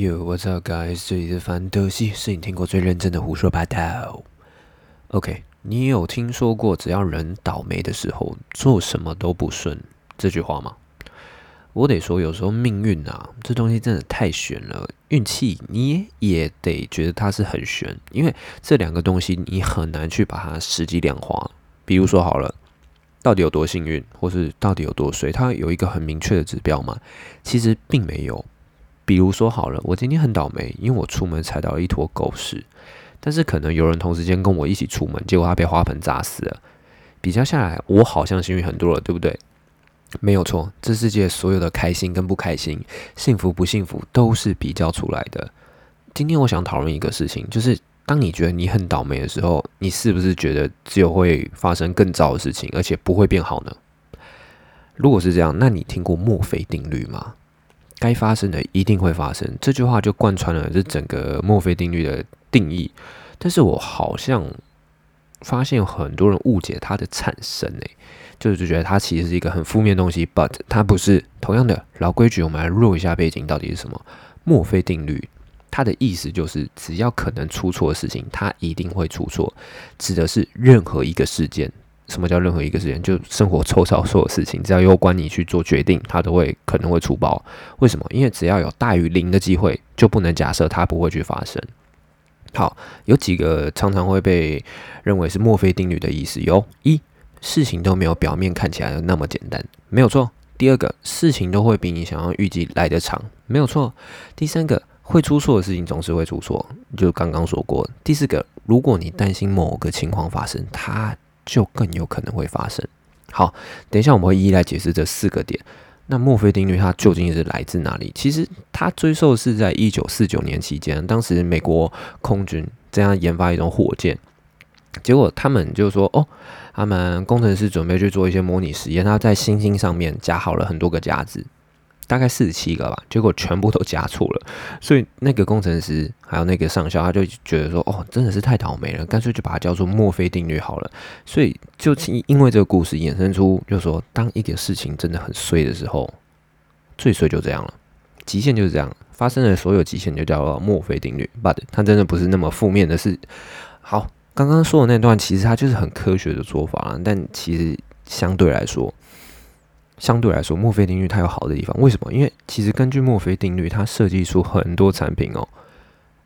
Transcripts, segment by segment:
Yo, what's up, guys？这里是范德西，是你听过最认真的胡说八道。OK，你有听说过只要人倒霉的时候，做什么都不顺这句话吗？我得说，有时候命运啊，这东西真的太悬了。运气你也得觉得它是很悬，因为这两个东西你很难去把它实际量化。比如说好了，到底有多幸运，或是到底有多衰，它有一个很明确的指标吗？其实并没有。比如说好了，我今天很倒霉，因为我出门踩到一坨狗屎。但是可能有人同时间跟我一起出门，结果他被花盆砸死了。比较下来，我好像幸运很多了，对不对？没有错，这世界所有的开心跟不开心、幸福不幸福，都是比较出来的。今天我想讨论一个事情，就是当你觉得你很倒霉的时候，你是不是觉得只有会发生更糟的事情，而且不会变好呢？如果是这样，那你听过墨菲定律吗？该发生的一定会发生，这句话就贯穿了这整个墨菲定律的定义。但是我好像发现很多人误解它的产生，诶，就是觉得它其实是一个很负面东西。But 它不是。同样的老规矩，我们来弱一下背景，到底是什么？墨菲定律，它的意思就是，只要可能出错的事情，它一定会出错，指的是任何一个事件。什么叫任何一个事件？就生活抽少所有事情，只要有关你去做决定，它都会可能会出包。为什么？因为只要有大于零的机会，就不能假设它不会去发生。好，有几个常常会被认为是墨菲定律的意思：有一，事情都没有表面看起来的那么简单，没有错；第二个，事情都会比你想要预计来得长，没有错；第三个，会出错的事情总是会出错，就刚刚说过；第四个，如果你担心某个情况发生，它就更有可能会发生。好，等一下我们会一一来解释这四个点。那墨菲定律它究竟是来自哪里？其实它追溯是在一九四九年期间，当时美国空军这样研发一种火箭，结果他们就说：“哦，他们工程师准备去做一些模拟实验，他在星星上面加好了很多个夹子。”大概四十七个吧，结果全部都加错了，所以那个工程师还有那个上校，他就觉得说，哦，真的是太倒霉了，干脆就把它叫做墨菲定律好了。所以就因为这个故事衍生出，就说，当一点事情真的很衰的时候，最衰就这样了，极限就是这样，发生的所有极限就叫做墨菲定律。But 它真的不是那么负面的事。好，刚刚说的那段其实它就是很科学的做法但其实相对来说。相对来说，墨菲定律它有好的地方，为什么？因为其实根据墨菲定律，它设计出很多产品哦。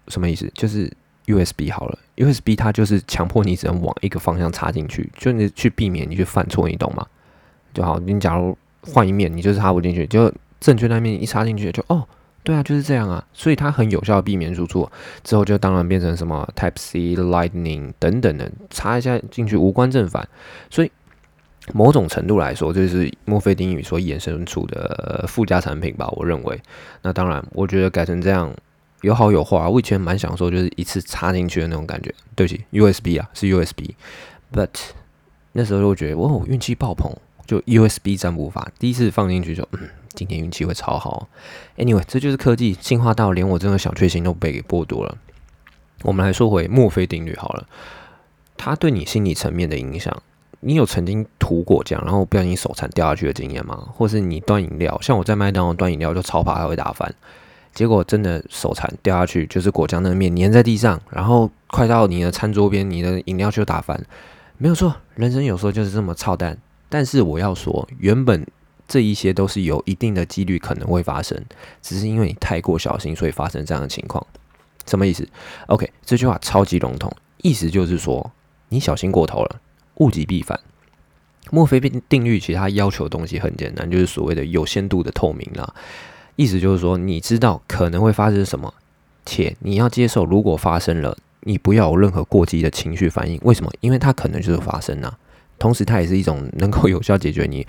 什么意思？就是 USB 好了，USB 它就是强迫你只能往一个方向插进去，就你去避免你去犯错，你懂吗？就好，你假如换一面，你就是插不进去，就正确那面一插进去，就哦，对啊，就是这样啊。所以它很有效避免出错。之后就当然变成什么 Type C、Lightning 等等的，插一下进去无关正反，所以。某种程度来说，这是墨菲定律所衍生出的附加产品吧。我认为，那当然，我觉得改成这样有好有坏。我以前蛮享受，就是一次插进去的那种感觉。对不起，USB 啊，是 USB。But 那时候就觉得，哇，运气爆棚，就 USB 占卜法，第一次放进去就，嗯，今天运气会超好。Anyway，这就是科技进化到连我这种小确幸都被给剥夺了。我们来说回墨菲定律好了，它对你心理层面的影响。你有曾经涂果酱，然后不小心手残掉下去的经验吗？或是你端饮料，像我在麦当劳端饮料就超怕它会打翻，结果真的手残掉下去，就是果酱那面粘在地上，然后快到你的餐桌边，你的饮料就打翻。没有错，人生有时候就是这么操蛋。但是我要说，原本这一些都是有一定的几率可能会发生，只是因为你太过小心，所以发生这样的情况。什么意思？OK，这句话超级笼统，意思就是说你小心过头了。物极必反，墨菲定律其实它要求的东西很简单，就是所谓的有限度的透明啦。意思就是说，你知道可能会发生什么，且你要接受，如果发生了，你不要有任何过激的情绪反应。为什么？因为它可能就是发生啊。同时，它也是一种能够有效解决你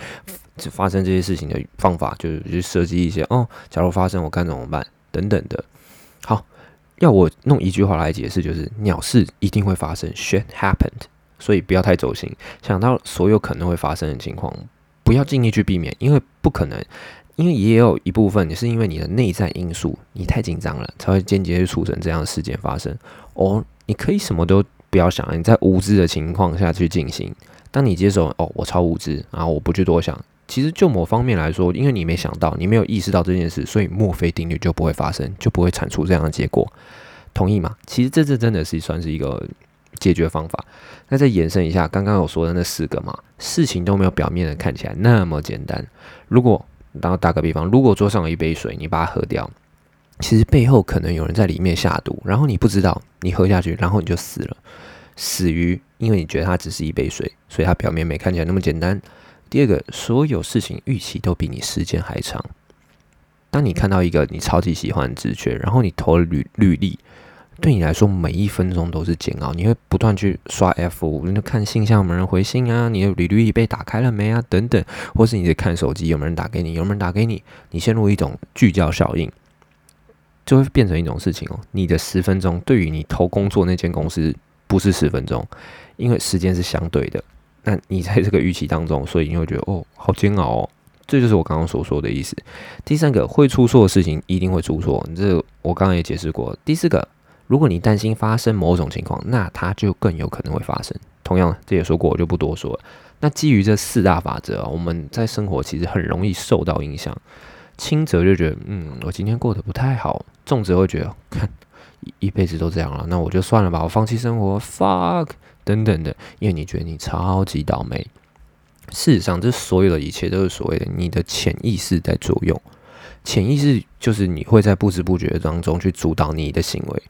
发生这些事情的方法，就是去设计一些哦，假如发生我该怎么办等等的。好，要我弄一句话来解释，就是鸟事一定会发生，shit happened。所以不要太走心，想到所有可能会发生的情况，不要尽力去避免，因为不可能，因为也有一部分你是因为你的内在因素，你太紧张了，才会间接去促成这样的事件发生。哦，你可以什么都不要想，你在无知的情况下去进行。当你接受哦，我超无知，然后我不去多想，其实就某方面来说，因为你没想到，你没有意识到这件事，所以墨菲定律就不会发生，就不会产出这样的结果。同意吗？其实这次真的是算是一个解决方法。那再延伸一下，刚刚我说的那四个嘛，事情都没有表面的看起来那么简单。如果，然后打个比方，如果桌上有一杯水，你把它喝掉，其实背后可能有人在里面下毒，然后你不知道，你喝下去，然后你就死了。死于因为你觉得它只是一杯水，所以它表面没看起来那么简单。第二个，所有事情预期都比你时间还长。当你看到一个你超级喜欢的直觉，然后你投了履履历，对你来说每一分钟都是煎熬。你会不断去刷 F，你就看信箱有没有人回信啊，你的履历被打开了没啊，等等，或是你在看手机有没有人打给你，有没有人打给你，你陷入一种聚焦效应，就会变成一种事情哦。你的十分钟对于你投工作那间公司不是十分钟，因为时间是相对的。那你在这个预期当中，所以你会觉得哦，好煎熬哦。这就是我刚刚所说的意思。第三个，会出错的事情一定会出错，这我刚刚也解释过。第四个，如果你担心发生某种情况，那它就更有可能会发生。同样，这也说过，我就不多说了。那基于这四大法则，我们在生活其实很容易受到影响。轻则就觉得，嗯，我今天过得不太好；重则会觉得，看一一辈子都这样了，那我就算了吧，我放弃生活，fuck。等等的，因为你觉得你超级倒霉。事实上，这所有的一切都是所谓的你的潜意识在作用。潜意识就是你会在不知不觉当中去主导你的行为。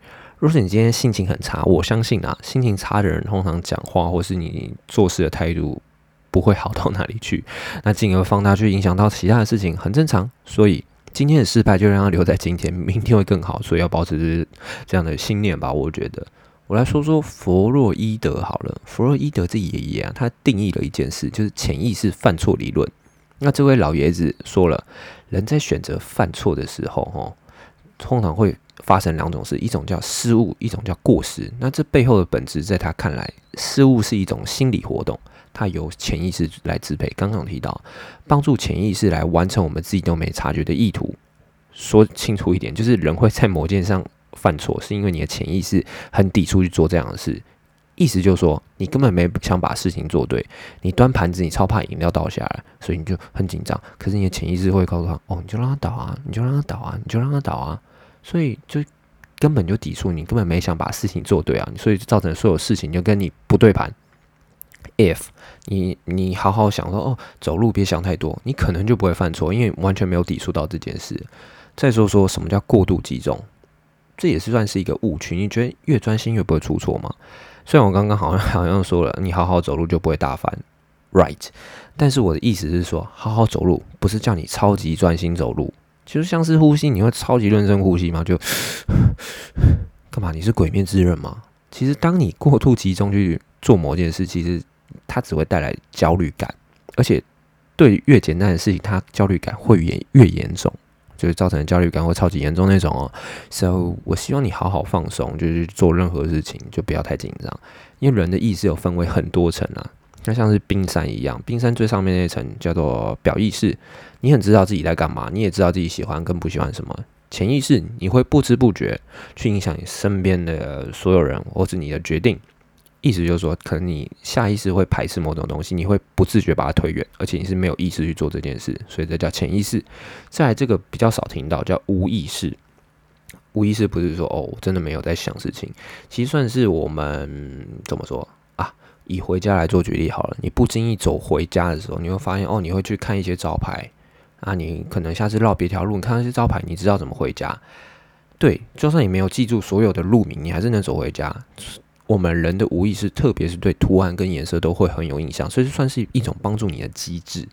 如果你今天心情很差，我相信啊，心情差的人通常讲话或是你做事的态度不会好到哪里去。那进而放大去影响到其他的事情，很正常。所以今天的失败就让它留在今天，明天会更好。所以要保持这样的信念吧，我觉得。我来说说弗洛伊德好了。弗洛伊德这爷爷啊，他定义了一件事，就是潜意识犯错理论。那这位老爷子说了，人在选择犯错的时候，哈，通常会发生两种事，一种叫失误，一种叫过失。那这背后的本质，在他看来，失误是一种心理活动，它由潜意识来支配。刚刚提到，帮助潜意识来完成我们自己都没察觉的意图。说清楚一点，就是人会在某件上。犯错是因为你的潜意识很抵触去做这样的事，意思就是说你根本没想把事情做对。你端盘子，你超怕饮料倒下来，所以你就很紧张。可是你的潜意识会告诉他：“哦，你就让他倒啊，你就让他倒啊，你就让他倒啊。”所以就根本就抵触，你根本没想把事情做对啊，所以造成所有事情就跟你不对盘。If 你你好好想说哦，走路别想太多，你可能就不会犯错，因为完全没有抵触到这件事。再说说什么叫过度集中？这也是算是一个误区。你觉得越专心越不会出错吗？虽然我刚刚好像 好像说了，你好好走路就不会打翻，right？但是我的意思是说，好好走路不是叫你超级专心走路，其实像是呼吸，你会超级认真呼吸吗？就 干嘛？你是鬼面之人吗？其实当你过度集中去做某件事，其实它只会带来焦虑感，而且对越简单的事情，它焦虑感会越越严重。就是造成焦虑感会超级严重那种哦，so 我希望你好好放松，就是做任何事情就不要太紧张，因为人的意识有分为很多层啊，那像是冰山一样，冰山最上面那层叫做表意识，你很知道自己在干嘛，你也知道自己喜欢跟不喜欢什么，潜意识你会不知不觉去影响你身边的所有人或是你的决定。意思就是说，可能你下意识会排斥某种东西，你会不自觉把它推远，而且你是没有意识去做这件事，所以这叫潜意识。再这个比较少听到，叫无意识。无意识不是说哦，我真的没有在想事情，其实算是我们怎么说啊？以回家来做举例好了，你不经意走回家的时候，你会发现哦，你会去看一些招牌啊，你可能下次绕别条路，你看那些招牌，你知道怎么回家。对，就算你没有记住所有的路名，你还是能走回家。我们人的无意识，特别是对图案跟颜色都会很有印象，所以算是一种帮助你的机制。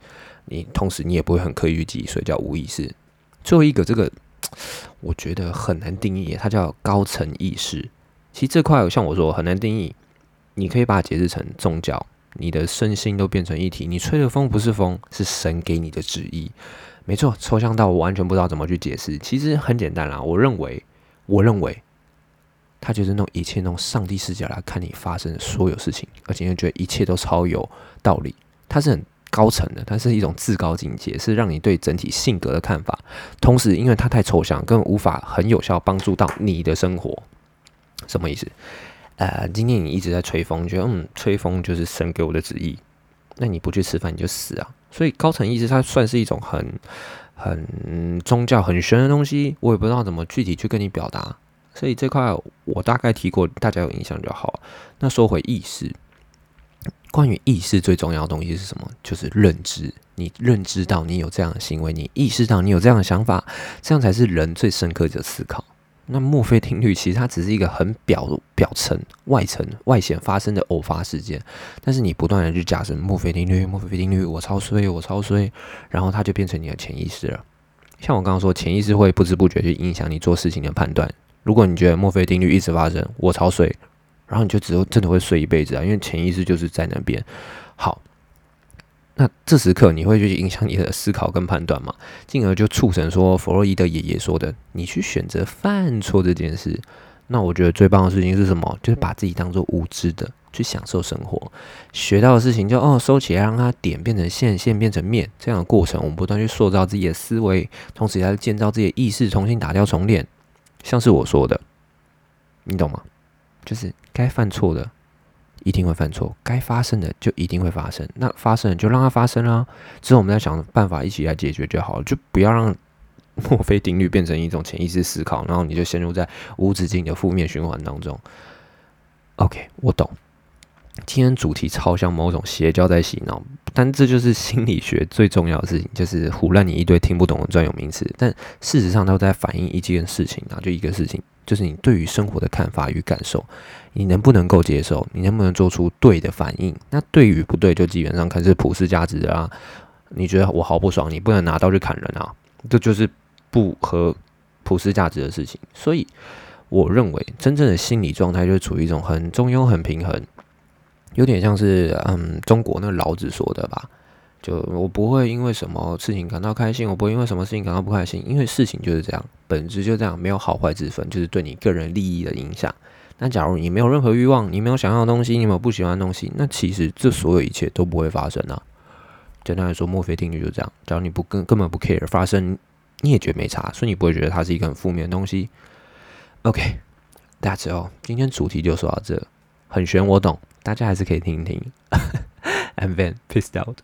你同时你也不会很刻意去记，所以叫无意识。最后一个，这个 我觉得很难定义，它叫高层意识。其实这块像我说很难定义，你可以把它解释成宗教，你的身心都变成一体。你吹的风不是风，是神给你的旨意。没错，抽象到我完全不知道怎么去解释。其实很简单啦，我认为，我认为。他就是那种一切那种上帝视角来看你发生的所有事情，而且又觉得一切都超有道理。它是很高层的，它是一种至高境界，是让你对整体性格的看法。同时，因为它太抽象，根本无法很有效帮助到你的生活。什么意思？呃，今天你一直在吹风，觉得嗯，吹风就是神给我的旨意。那你不去吃饭你就死啊！所以高层意识它算是一种很很宗教很玄的东西，我也不知道怎么具体去跟你表达。所以这块我大概提过，大家有印象就好。那说回意识，关于意识最重要的东西是什么？就是认知。你认知到你有这样的行为，你意识到你有这样的想法，这样才是人最深刻的思考。那墨菲定律其实它只是一个很表表层、外层、外显发生的偶发事件，但是你不断的去加深墨菲定律、墨菲定律，我超衰，我超衰，然后它就变成你的潜意识了。像我刚刚说，潜意识会不知不觉去影响你做事情的判断。如果你觉得墨菲定律一直发生，我超衰，然后你就只有真的会睡一辈子啊，因为潜意识就是在那边。好。那这时刻你会去影响你的思考跟判断吗？进而就促成说弗洛伊德爷爷说的，你去选择犯错这件事。那我觉得最棒的事情是什么？就是把自己当做无知的去享受生活，学到的事情就哦收起来，让它点变成线，线变成面这样的过程，我们不断去塑造自己的思维，同时也在建造自己的意识，重新打掉重练。像是我说的，你懂吗？就是该犯错的。一定会犯错，该发生的就一定会发生。那发生就让它发生啦，之后我们再想办法一起来解决就好了，就不要让墨菲定律变成一种潜意识思考，然后你就陷入在无止境的负面循环当中。OK，我懂。今天主题超像某种邪教在洗脑，但这就是心理学最重要的事情，就是胡乱你一堆听不懂的专有名词，但事实上都在反映一件事情啊，就一个事情。就是你对于生活的看法与感受，你能不能够接受？你能不能做出对的反应？那对与不对，就基本上看是普世价值啊。你觉得我好不爽，你不能拿刀去砍人啊，这就是不合普世价值的事情。所以，我认为真正的心理状态就是处于一种很中庸、很平衡，有点像是嗯，中国那个老子说的吧。就我不会因为什么事情感到开心，我不会因为什么事情感到不开心，因为事情就是这样，本质就这样，没有好坏之分，就是对你个人利益的影响。那假如你没有任何欲望，你没有想要的东西，你没有不喜欢的东西，那其实这所有一切都不会发生啊。简单来说，墨菲定律就是这样，假如你不根根本不 care 发生，你也觉得没差，所以你不会觉得它是一个很负面的东西。OK，That's all，今天主题就说到这，很玄我懂，大家还是可以听一听。I'm Ben, pissed out。